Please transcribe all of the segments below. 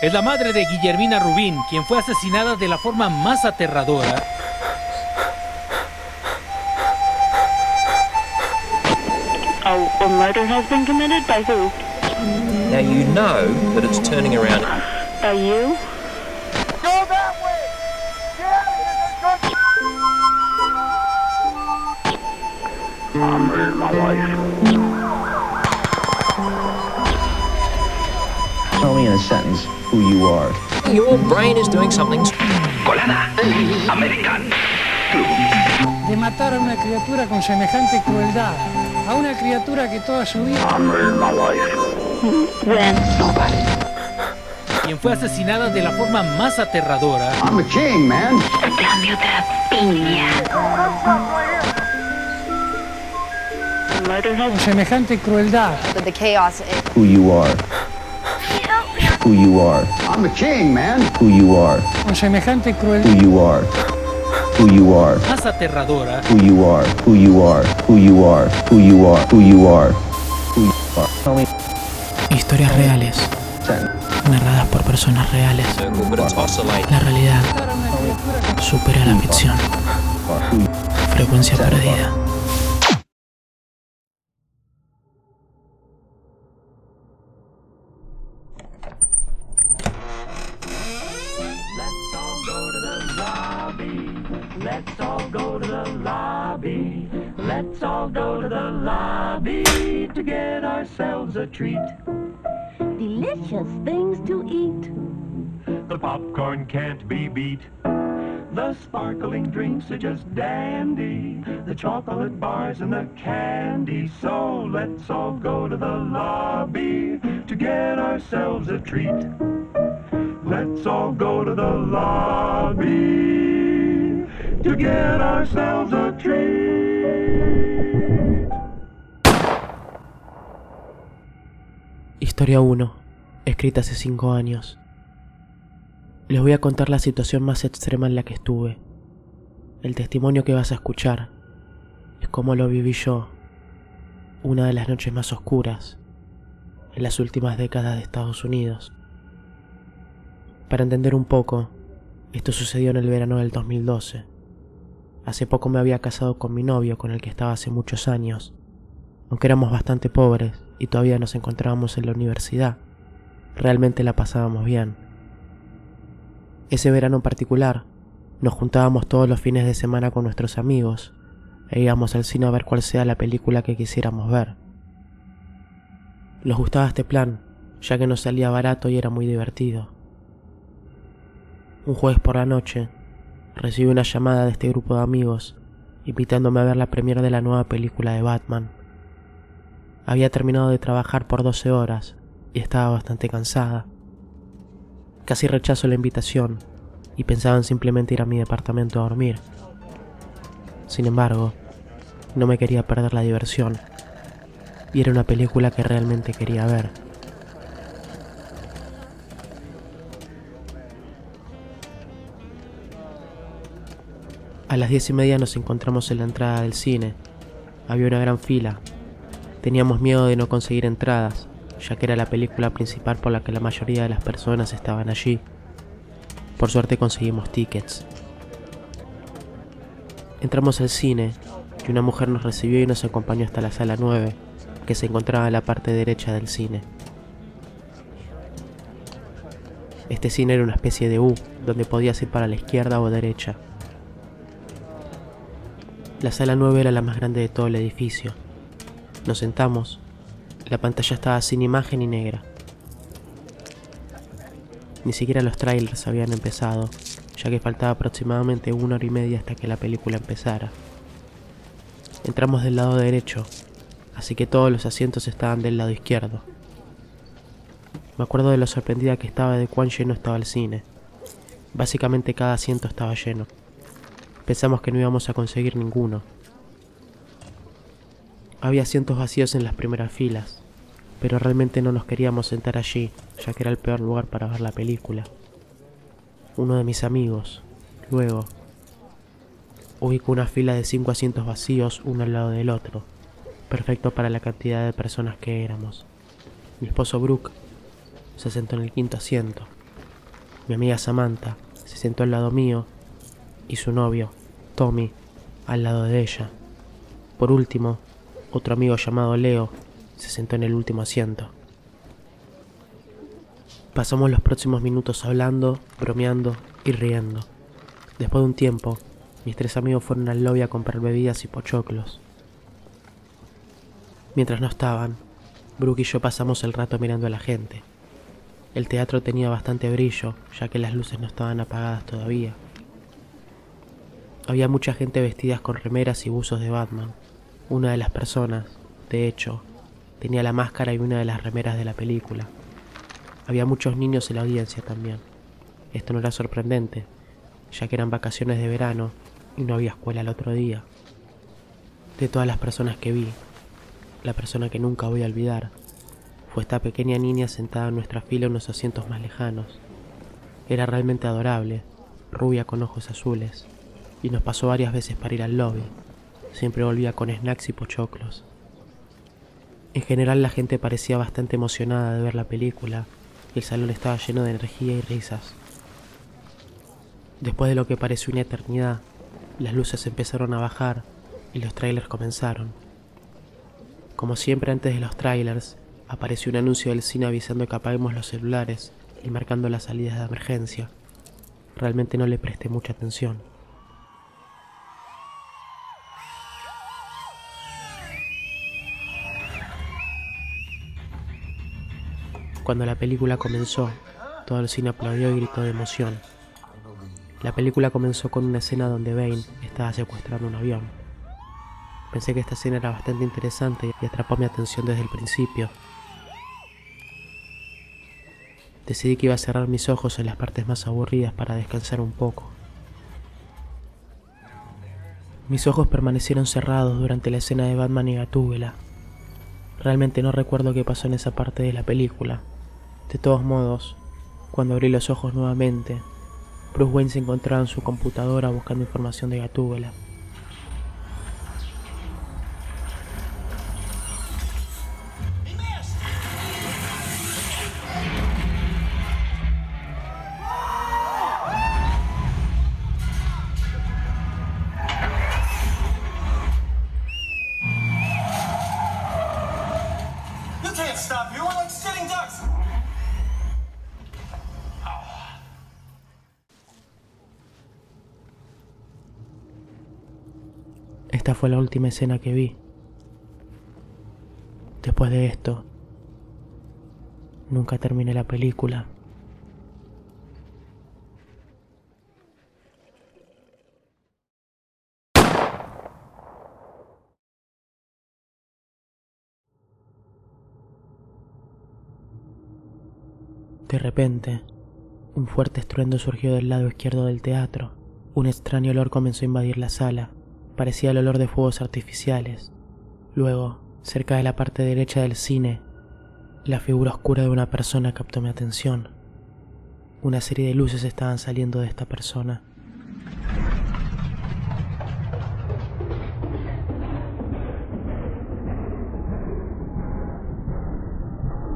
Es la madre de Guillermina Rubín, quien fue asesinada de la forma más aterradora. Oh, a murder has been committed by who? Now you know that it's turning around. By you? Tell me in a sentence who you are. Your brain is doing something. Colada. American. Club. de matar a una criatura con semejante crueldad, a una criatura que toda su vida quien fue asesinada de la forma más aterradora. I'm a king, man. Cambio de piña. A murder has con semejante crueldad, the chaos Who you are. Who you are. I'm a king, man. Who you are. con semejante Who crueldad, you are. Who you are. Más aterradora. Who you are. Who you are. Who you are. Who you are. Who you are. Who you are. Historias reales, narradas por personas reales. La realidad supera la ficción. Who Frecuencia perdida. Treat. delicious things to eat. The popcorn can't be beat. The sparkling drinks are just dandy. The chocolate bars and the candy. So let's all go to the lobby to get ourselves a treat. Let's all go to the lobby to get ourselves a treat. Historia 1, escrita hace 5 años. Les voy a contar la situación más extrema en la que estuve. El testimonio que vas a escuchar es cómo lo viví yo, una de las noches más oscuras en las últimas décadas de Estados Unidos. Para entender un poco, esto sucedió en el verano del 2012. Hace poco me había casado con mi novio, con el que estaba hace muchos años. Aunque éramos bastante pobres y todavía nos encontrábamos en la universidad, realmente la pasábamos bien. Ese verano en particular, nos juntábamos todos los fines de semana con nuestros amigos e íbamos al cine a ver cuál sea la película que quisiéramos ver. Nos gustaba este plan, ya que nos salía barato y era muy divertido. Un jueves por la noche, recibí una llamada de este grupo de amigos invitándome a ver la premiere de la nueva película de Batman. Había terminado de trabajar por 12 horas y estaba bastante cansada. Casi rechazo la invitación y pensaba en simplemente ir a mi departamento a dormir. Sin embargo, no me quería perder la diversión y era una película que realmente quería ver. A las diez y media nos encontramos en la entrada del cine. Había una gran fila. Teníamos miedo de no conseguir entradas, ya que era la película principal por la que la mayoría de las personas estaban allí. Por suerte conseguimos tickets. Entramos al cine y una mujer nos recibió y nos acompañó hasta la sala 9, que se encontraba en la parte derecha del cine. Este cine era una especie de U, donde podías ir para la izquierda o derecha. La sala 9 era la más grande de todo el edificio. Nos sentamos. La pantalla estaba sin imagen y negra. Ni siquiera los trailers habían empezado, ya que faltaba aproximadamente una hora y media hasta que la película empezara. Entramos del lado derecho, así que todos los asientos estaban del lado izquierdo. Me acuerdo de lo sorprendida que estaba de cuán lleno estaba el cine. Básicamente cada asiento estaba lleno. Pensamos que no íbamos a conseguir ninguno. Había asientos vacíos en las primeras filas, pero realmente no nos queríamos sentar allí, ya que era el peor lugar para ver la película. Uno de mis amigos, luego, ubicó una fila de cinco asientos vacíos uno al lado del otro, perfecto para la cantidad de personas que éramos. Mi esposo Brooke se sentó en el quinto asiento, Mi amiga Samantha se sentó al lado mío y su novio, Tommy, al lado de ella. Por último, otro amigo llamado Leo se sentó en el último asiento. Pasamos los próximos minutos hablando, bromeando y riendo. Después de un tiempo, mis tres amigos fueron al lobby a comprar bebidas y pochoclos. Mientras no estaban, Brooke y yo pasamos el rato mirando a la gente. El teatro tenía bastante brillo, ya que las luces no estaban apagadas todavía. Había mucha gente vestidas con remeras y buzos de Batman. Una de las personas, de hecho, tenía la máscara y una de las remeras de la película. Había muchos niños en la audiencia también. Esto no era sorprendente, ya que eran vacaciones de verano y no había escuela el otro día. De todas las personas que vi, la persona que nunca voy a olvidar fue esta pequeña niña sentada en nuestra fila en unos asientos más lejanos. Era realmente adorable, rubia con ojos azules, y nos pasó varias veces para ir al lobby. Siempre volvía con snacks y pochoclos. En general la gente parecía bastante emocionada de ver la película y el salón estaba lleno de energía y risas. Después de lo que pareció una eternidad, las luces empezaron a bajar y los trailers comenzaron. Como siempre antes de los trailers, apareció un anuncio del cine avisando que apaguemos los celulares y marcando las salidas de emergencia. Realmente no le presté mucha atención. Cuando la película comenzó, todo el cine aplaudió y gritó de emoción. La película comenzó con una escena donde Bane estaba secuestrando un avión. Pensé que esta escena era bastante interesante y atrapó mi atención desde el principio. Decidí que iba a cerrar mis ojos en las partes más aburridas para descansar un poco. Mis ojos permanecieron cerrados durante la escena de Batman y Gatúbela. Realmente no recuerdo qué pasó en esa parte de la película. De todos modos, cuando abrí los ojos nuevamente, Bruce Wayne se encontraba en su computadora buscando información de Gatúbela. Fue la última escena que vi. Después de esto, nunca terminé la película. De repente, un fuerte estruendo surgió del lado izquierdo del teatro. Un extraño olor comenzó a invadir la sala. Parecía el olor de fuegos artificiales. Luego, cerca de la parte derecha del cine, la figura oscura de una persona captó mi atención. Una serie de luces estaban saliendo de esta persona.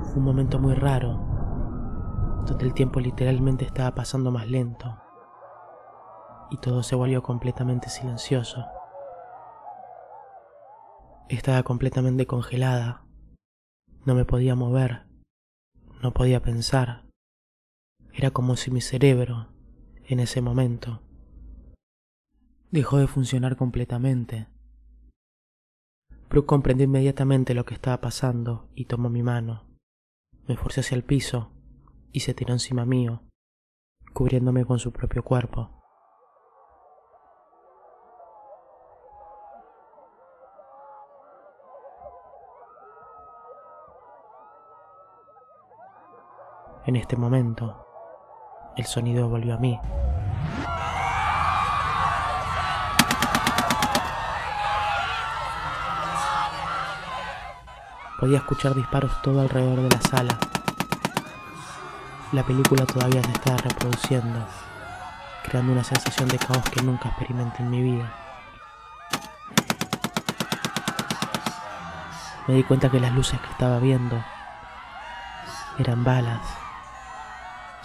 Fue un momento muy raro, donde el tiempo literalmente estaba pasando más lento y todo se volvió completamente silencioso. Estaba completamente congelada. No me podía mover. No podía pensar. Era como si mi cerebro, en ese momento, dejó de funcionar completamente. Brooke comprendió inmediatamente lo que estaba pasando y tomó mi mano. Me forcé hacia el piso y se tiró encima mío, cubriéndome con su propio cuerpo. En este momento, el sonido volvió a mí. Podía escuchar disparos todo alrededor de la sala. La película todavía se estaba reproduciendo, creando una sensación de caos que nunca experimenté en mi vida. Me di cuenta que las luces que estaba viendo eran balas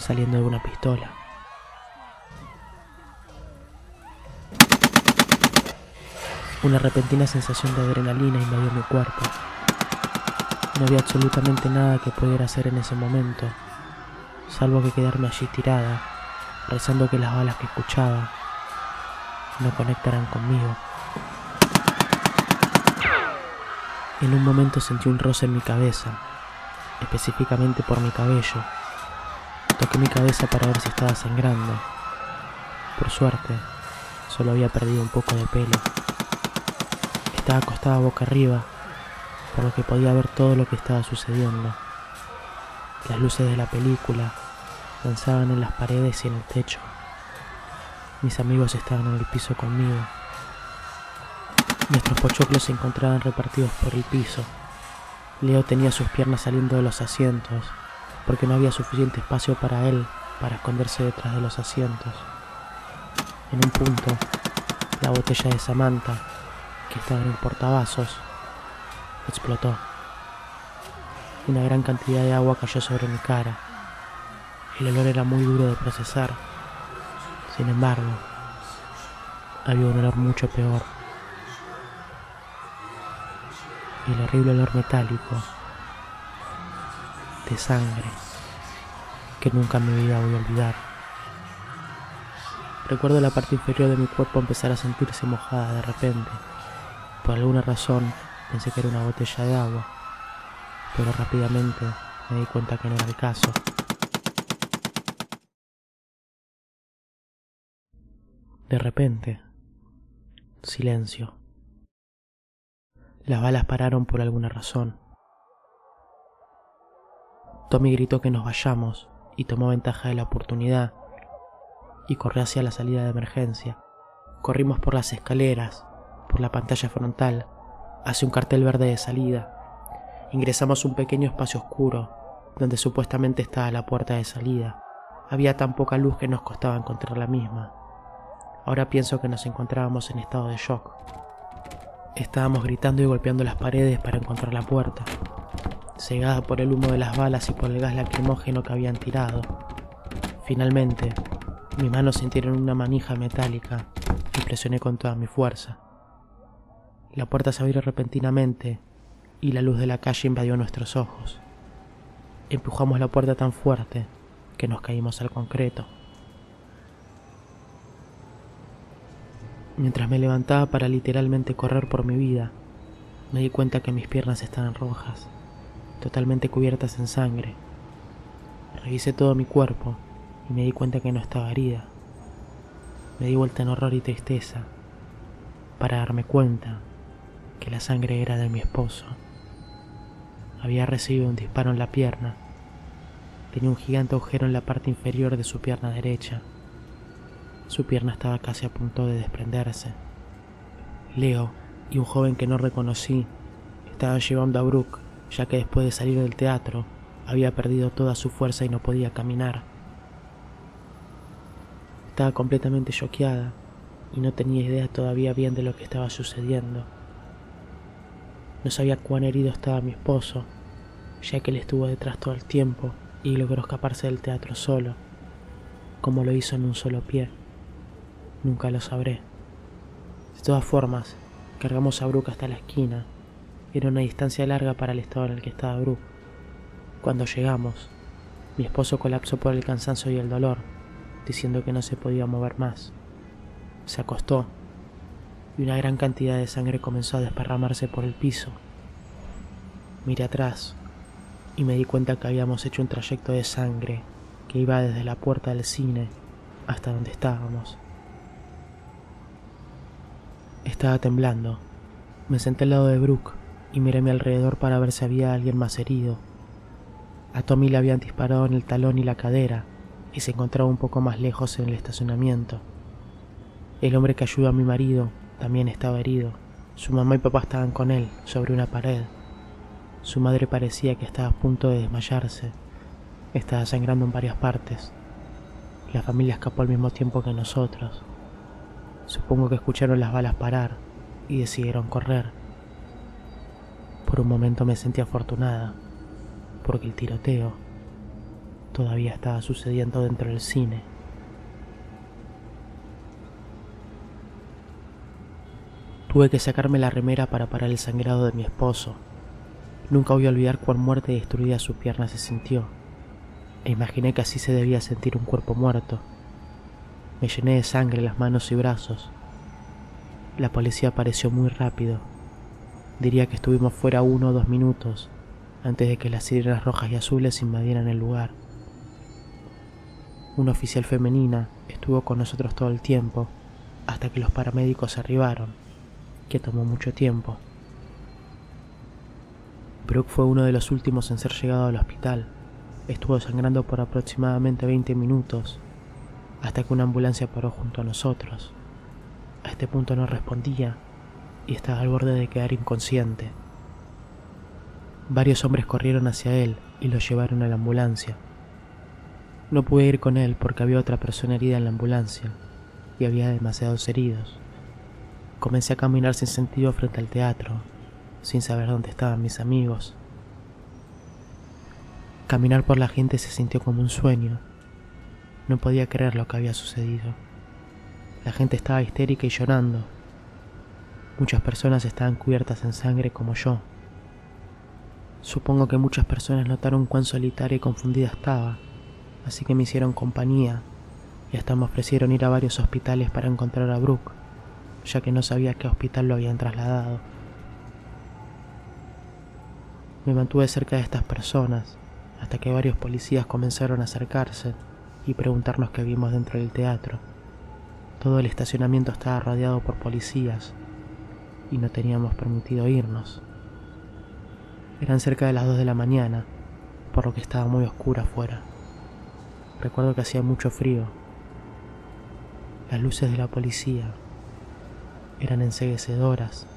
saliendo de una pistola. Una repentina sensación de adrenalina invadió mi cuerpo. No había absolutamente nada que pudiera hacer en ese momento, salvo que quedarme allí tirada, rezando que las balas que escuchaba no conectaran conmigo. En un momento sentí un roce en mi cabeza, específicamente por mi cabello. Toqué mi cabeza para ver si estaba sangrando. Por suerte, solo había perdido un poco de pelo. Estaba acostada boca arriba, por lo que podía ver todo lo que estaba sucediendo. Las luces de la película danzaban en las paredes y en el techo. Mis amigos estaban en el piso conmigo. Nuestros pochoclos se encontraban repartidos por el piso. Leo tenía sus piernas saliendo de los asientos, porque no había suficiente espacio para él para esconderse detrás de los asientos. En un punto, la botella de Samantha, que estaba en el portavasos, explotó. Una gran cantidad de agua cayó sobre mi cara. El olor era muy duro de procesar. Sin embargo, había un olor mucho peor. El horrible olor metálico sangre que nunca en mi vida voy a olvidar. Recuerdo la parte inferior de mi cuerpo empezar a sentirse mojada de repente. Por alguna razón pensé que era una botella de agua, pero rápidamente me di cuenta que no era el caso. De repente, silencio. Las balas pararon por alguna razón. Tommy gritó que nos vayamos y tomó ventaja de la oportunidad y corrió hacia la salida de emergencia. Corrimos por las escaleras, por la pantalla frontal, hacia un cartel verde de salida. Ingresamos un pequeño espacio oscuro, donde supuestamente estaba la puerta de salida. Había tan poca luz que nos costaba encontrar la misma. Ahora pienso que nos encontrábamos en estado de shock. Estábamos gritando y golpeando las paredes para encontrar la puerta, cegada por el humo de las balas y por el gas lacrimógeno que habían tirado. Finalmente, mis manos sintieron una manija metálica y presioné con toda mi fuerza. La puerta se abrió repentinamente y la luz de la calle invadió nuestros ojos. Empujamos la puerta tan fuerte que nos caímos al concreto. Mientras me levantaba para literalmente correr por mi vida, me di cuenta que mis piernas estaban rojas, totalmente cubiertas en sangre. Revisé todo mi cuerpo y me di cuenta que no estaba herida. Me di vuelta en horror y tristeza para darme cuenta que la sangre era de mi esposo. Había recibido un disparo en la pierna. Tenía un gigante agujero en la parte inferior de su pierna derecha. Su pierna estaba casi a punto de desprenderse. Leo y un joven que no reconocí estaban llevando a Brooke, ya que después de salir del teatro había perdido toda su fuerza y no podía caminar. Estaba completamente choqueada y no tenía idea todavía bien de lo que estaba sucediendo. No sabía cuán herido estaba mi esposo, ya que él estuvo detrás todo el tiempo y logró escaparse del teatro solo, como lo hizo en un solo pie. Nunca lo sabré. De todas formas, cargamos a Brooke hasta la esquina. Era una distancia larga para el estado en el que estaba Brooke. Cuando llegamos, mi esposo colapsó por el cansancio y el dolor, diciendo que no se podía mover más. Se acostó y una gran cantidad de sangre comenzó a desparramarse por el piso. Miré atrás y me di cuenta que habíamos hecho un trayecto de sangre que iba desde la puerta del cine hasta donde estábamos. Estaba temblando. Me senté al lado de Brooke y miré a mi alrededor para ver si había alguien más herido. A Tommy le habían disparado en el talón y la cadera y se encontraba un poco más lejos en el estacionamiento. El hombre que ayudó a mi marido también estaba herido. Su mamá y papá estaban con él, sobre una pared. Su madre parecía que estaba a punto de desmayarse. Estaba sangrando en varias partes. La familia escapó al mismo tiempo que nosotros. Supongo que escucharon las balas parar y decidieron correr. Por un momento me sentí afortunada, porque el tiroteo todavía estaba sucediendo dentro del cine. Tuve que sacarme la remera para parar el sangrado de mi esposo. Nunca voy a olvidar cuán muerta y destruida su pierna se sintió. E imaginé que así se debía sentir un cuerpo muerto. Me llené de sangre las manos y brazos. La policía apareció muy rápido. Diría que estuvimos fuera uno o dos minutos antes de que las sirenas rojas y azules invadieran el lugar. Una oficial femenina estuvo con nosotros todo el tiempo hasta que los paramédicos arribaron, que tomó mucho tiempo. Brooke fue uno de los últimos en ser llegado al hospital. Estuvo sangrando por aproximadamente 20 minutos hasta que una ambulancia paró junto a nosotros. A este punto no respondía y estaba al borde de quedar inconsciente. Varios hombres corrieron hacia él y lo llevaron a la ambulancia. No pude ir con él porque había otra persona herida en la ambulancia y había demasiados heridos. Comencé a caminar sin sentido frente al teatro, sin saber dónde estaban mis amigos. Caminar por la gente se sintió como un sueño. No podía creer lo que había sucedido. La gente estaba histérica y llorando. Muchas personas estaban cubiertas en sangre como yo. Supongo que muchas personas notaron cuán solitaria y confundida estaba, así que me hicieron compañía y hasta me ofrecieron ir a varios hospitales para encontrar a Brooke, ya que no sabía a qué hospital lo habían trasladado. Me mantuve cerca de estas personas hasta que varios policías comenzaron a acercarse y preguntarnos qué vimos dentro del teatro. Todo el estacionamiento estaba rodeado por policías y no teníamos permitido irnos. Eran cerca de las 2 de la mañana, por lo que estaba muy oscuro afuera. Recuerdo que hacía mucho frío. Las luces de la policía eran enseguecedoras.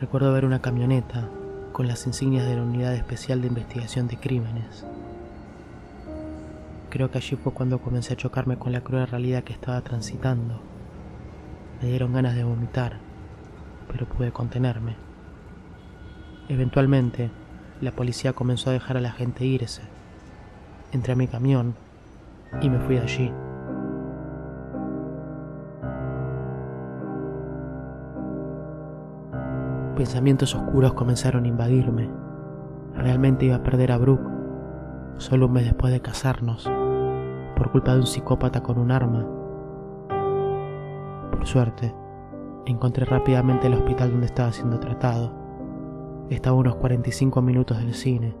Recuerdo ver una camioneta con las insignias de la Unidad Especial de Investigación de Crímenes. Creo que allí fue cuando comencé a chocarme con la cruel realidad que estaba transitando. Me dieron ganas de vomitar, pero pude contenerme. Eventualmente, la policía comenzó a dejar a la gente irse. Entré a mi camión y me fui de allí. Pensamientos oscuros comenzaron a invadirme. Realmente iba a perder a Brooke, solo un mes después de casarnos, por culpa de un psicópata con un arma. Por suerte, encontré rápidamente el hospital donde estaba siendo tratado. Estaba a unos 45 minutos del cine.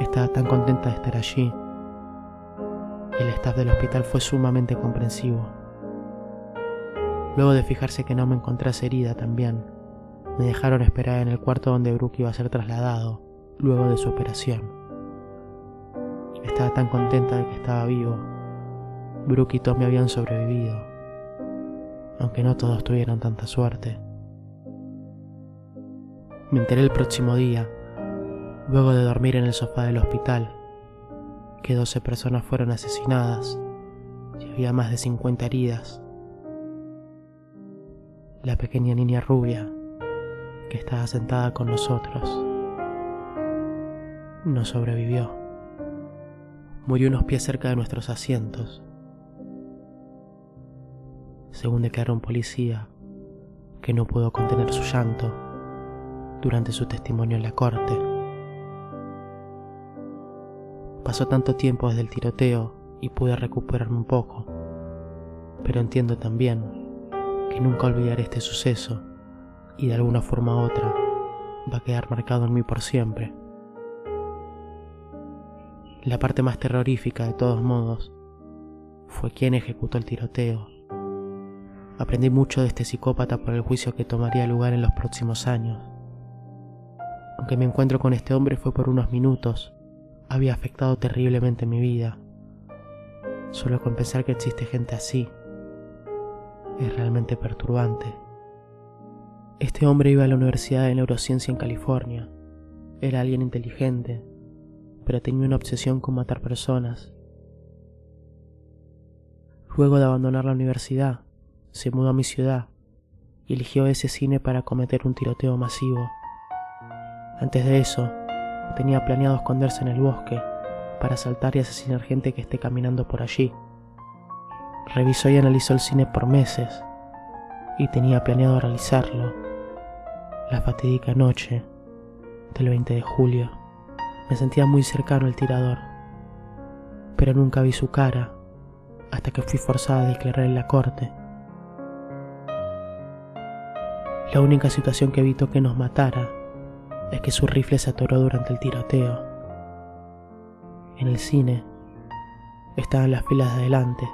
Estaba tan contenta de estar allí. El staff del hospital fue sumamente comprensivo. Luego de fijarse que no me encontrase herida también, me dejaron esperar en el cuarto donde Brooke iba a ser trasladado luego de su operación. Estaba tan contenta de que estaba vivo. Brooke y Tommy habían sobrevivido, aunque no todos tuvieron tanta suerte. Me enteré el próximo día, luego de dormir en el sofá del hospital, que 12 personas fueron asesinadas y había más de 50 heridas. La pequeña niña rubia que estaba sentada con nosotros. No sobrevivió. Murió unos pies cerca de nuestros asientos. Según declaró un policía, que no pudo contener su llanto durante su testimonio en la corte. Pasó tanto tiempo desde el tiroteo y pude recuperarme un poco, pero entiendo también que nunca olvidaré este suceso y de alguna forma u otra va a quedar marcado en mí por siempre. La parte más terrorífica de todos modos fue quien ejecutó el tiroteo. Aprendí mucho de este psicópata por el juicio que tomaría lugar en los próximos años. Aunque mi encuentro con este hombre fue por unos minutos, había afectado terriblemente mi vida. Solo con pensar que existe gente así es realmente perturbante. Este hombre iba a la Universidad de Neurociencia en California. Era alguien inteligente, pero tenía una obsesión con matar personas. Luego de abandonar la universidad, se mudó a mi ciudad y eligió ese cine para cometer un tiroteo masivo. Antes de eso, tenía planeado esconderse en el bosque para asaltar y asesinar gente que esté caminando por allí. Revisó y analizó el cine por meses y tenía planeado realizarlo la fatídica noche del 20 de julio. Me sentía muy cercano al tirador, pero nunca vi su cara hasta que fui forzada a declarar en la corte. La única situación que evitó que nos matara es que su rifle se atoró durante el tiroteo. En el cine estaban las filas de adelante.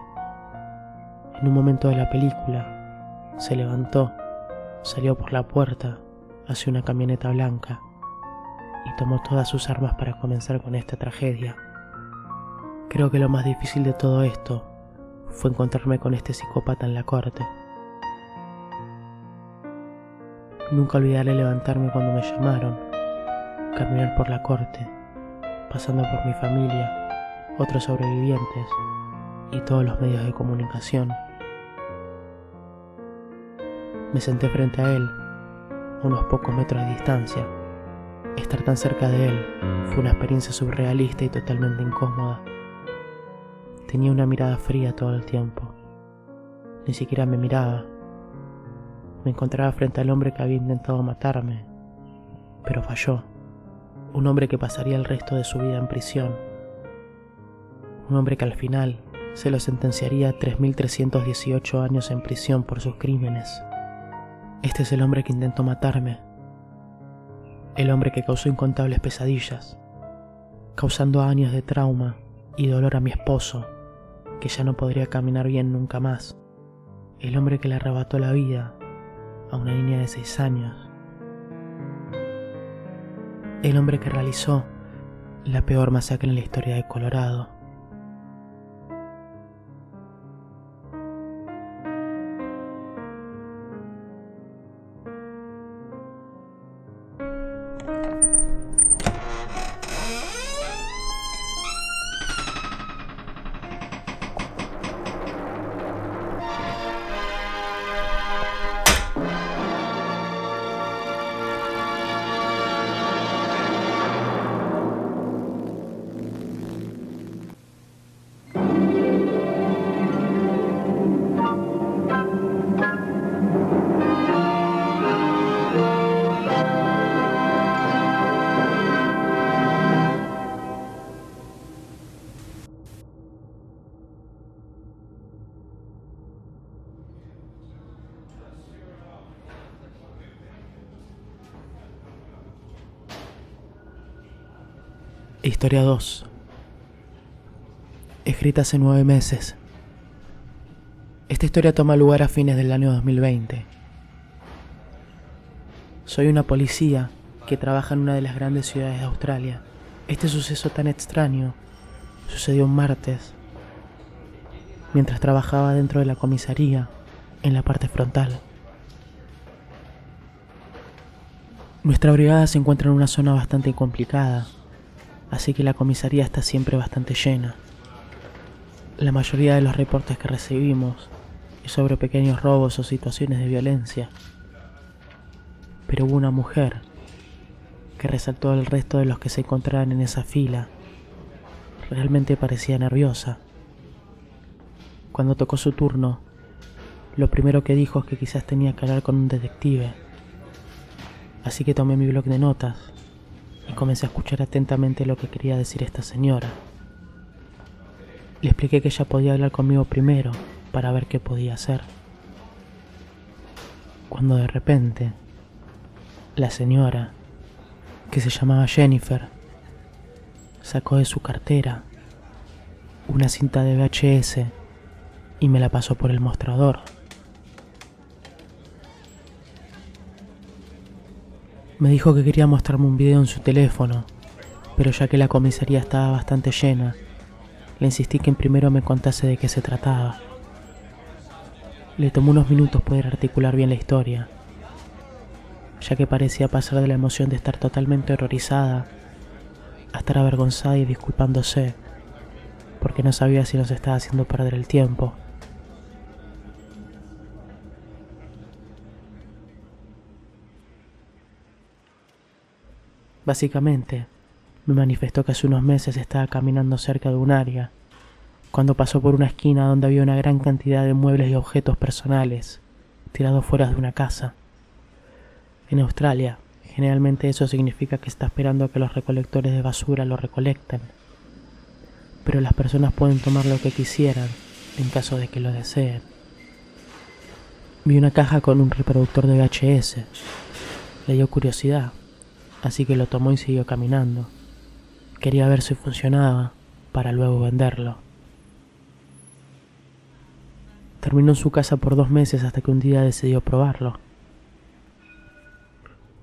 En un momento de la película se levantó, salió por la puerta hacia una camioneta blanca y tomó todas sus armas para comenzar con esta tragedia. Creo que lo más difícil de todo esto fue encontrarme con este psicópata en la corte. Nunca olvidaré levantarme cuando me llamaron, caminar por la corte, pasando por mi familia, otros sobrevivientes y todos los medios de comunicación. Me senté frente a él, a unos pocos metros de distancia. Estar tan cerca de él fue una experiencia surrealista y totalmente incómoda. Tenía una mirada fría todo el tiempo. Ni siquiera me miraba. Me encontraba frente al hombre que había intentado matarme, pero falló. Un hombre que pasaría el resto de su vida en prisión. Un hombre que al final se lo sentenciaría a 3.318 años en prisión por sus crímenes. Este es el hombre que intentó matarme. El hombre que causó incontables pesadillas, causando años de trauma y dolor a mi esposo, que ya no podría caminar bien nunca más. El hombre que le arrebató la vida a una niña de seis años. El hombre que realizó la peor masacre en la historia de Colorado. Historia 2. Escrita hace nueve meses. Esta historia toma lugar a fines del año 2020. Soy una policía que trabaja en una de las grandes ciudades de Australia. Este suceso tan extraño sucedió un martes, mientras trabajaba dentro de la comisaría, en la parte frontal. Nuestra brigada se encuentra en una zona bastante complicada, así que la comisaría está siempre bastante llena. La mayoría de los reportes que recibimos es sobre pequeños robos o situaciones de violencia. Pero hubo una mujer que resaltó al resto de los que se encontraban en esa fila. Realmente parecía nerviosa. Cuando tocó su turno, lo primero que dijo es que quizás tenía que hablar con un detective. Así que tomé mi bloc de notas y comencé a escuchar atentamente lo que quería decir esta señora. Le expliqué que ella podía hablar conmigo primero para ver qué podía hacer. Cuando de repente, la señora, que se llamaba Jennifer, sacó de su cartera una cinta de VHS y me la pasó por el mostrador. Me dijo que quería mostrarme un video en su teléfono, pero ya que la comisaría estaba bastante llena, le insistí que primero me contase de qué se trataba. Le tomó unos minutos poder articular bien la historia, ya que parecía pasar de la emoción de estar totalmente horrorizada a estar avergonzada y disculpándose, porque no sabía si nos estaba haciendo perder el tiempo. Básicamente, me manifestó que hace unos meses estaba caminando cerca de un área, cuando pasó por una esquina donde había una gran cantidad de muebles y objetos personales tirados fuera de una casa. En Australia, generalmente eso significa que está esperando a que los recolectores de basura lo recolecten, pero las personas pueden tomar lo que quisieran en caso de que lo deseen. Vi una caja con un reproductor de VHS. Le dio curiosidad, así que lo tomó y siguió caminando. Quería ver si funcionaba para luego venderlo. Terminó en su casa por dos meses hasta que un día decidió probarlo.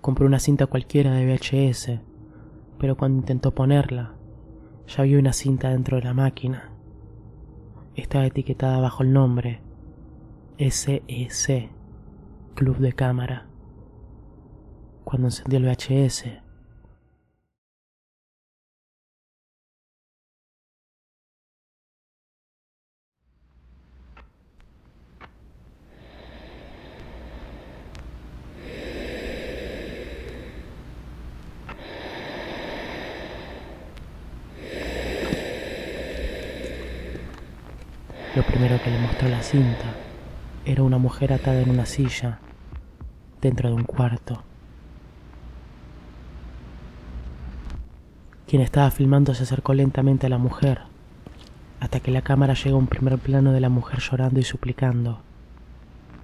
Compró una cinta cualquiera de VHS, pero cuando intentó ponerla, ya vio una cinta dentro de la máquina. Estaba etiquetada bajo el nombre SEC, Club de Cámara. Cuando encendió el VHS, Lo primero que le mostró la cinta era una mujer atada en una silla dentro de un cuarto. Quien estaba filmando se acercó lentamente a la mujer hasta que la cámara llegó a un primer plano de la mujer llorando y suplicando.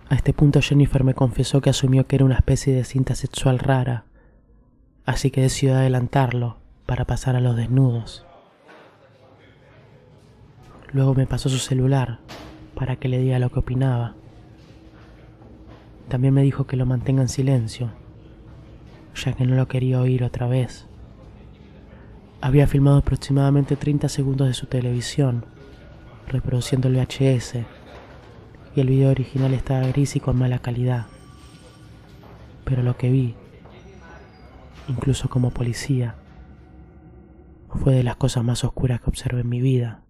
A este punto Jennifer me confesó que asumió que era una especie de cinta sexual rara, así que decidió adelantarlo para pasar a los desnudos. Luego me pasó su celular para que le diga lo que opinaba. También me dijo que lo mantenga en silencio, ya que no lo quería oír otra vez. Había filmado aproximadamente 30 segundos de su televisión, reproduciendo el VHS, y el video original estaba gris y con mala calidad. Pero lo que vi, incluso como policía, fue de las cosas más oscuras que observé en mi vida.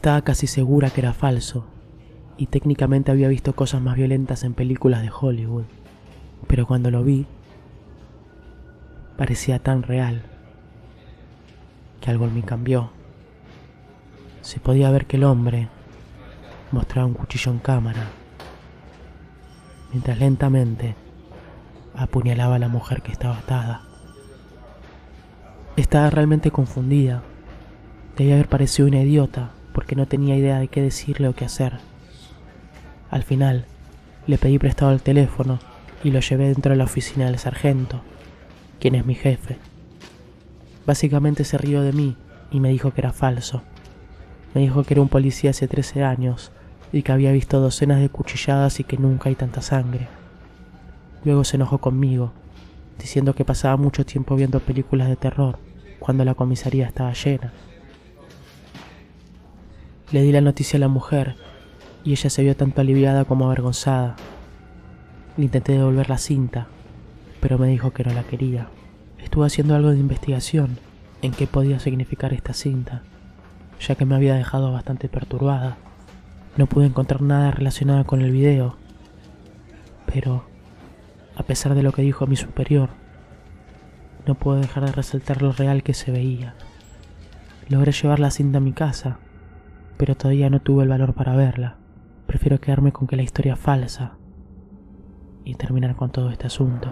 Estaba casi segura que era falso, y técnicamente había visto cosas más violentas en películas de Hollywood, pero cuando lo vi, parecía tan real que algo en mí cambió. Se podía ver que el hombre mostraba un cuchillo en cámara, mientras lentamente apuñalaba a la mujer que estaba atada. Estaba realmente confundida. Debía haber parecido una idiota porque no tenía idea de qué decirle o qué hacer. Al final, le pedí prestado el teléfono y lo llevé dentro de la oficina del sargento, quien es mi jefe. Básicamente se rió de mí y me dijo que era falso. Me dijo que era un policía hace 13 años y que había visto docenas de cuchilladas y que nunca hay tanta sangre. Luego se enojó conmigo, diciendo que pasaba mucho tiempo viendo películas de terror cuando la comisaría estaba llena. Le di la noticia a la mujer y ella se vio tanto aliviada como avergonzada. Intenté devolver la cinta, pero me dijo que no la quería. Estuve haciendo algo de investigación en qué podía significar esta cinta, ya que me había dejado bastante perturbada. No pude encontrar nada relacionado con el video, pero a pesar de lo que dijo mi superior, no puedo dejar de resaltar lo real que se veía. Logré llevar la cinta a mi casa, pero todavía no tuve el valor para verla. Prefiero quedarme con que la historia es falsa y terminar con todo este asunto.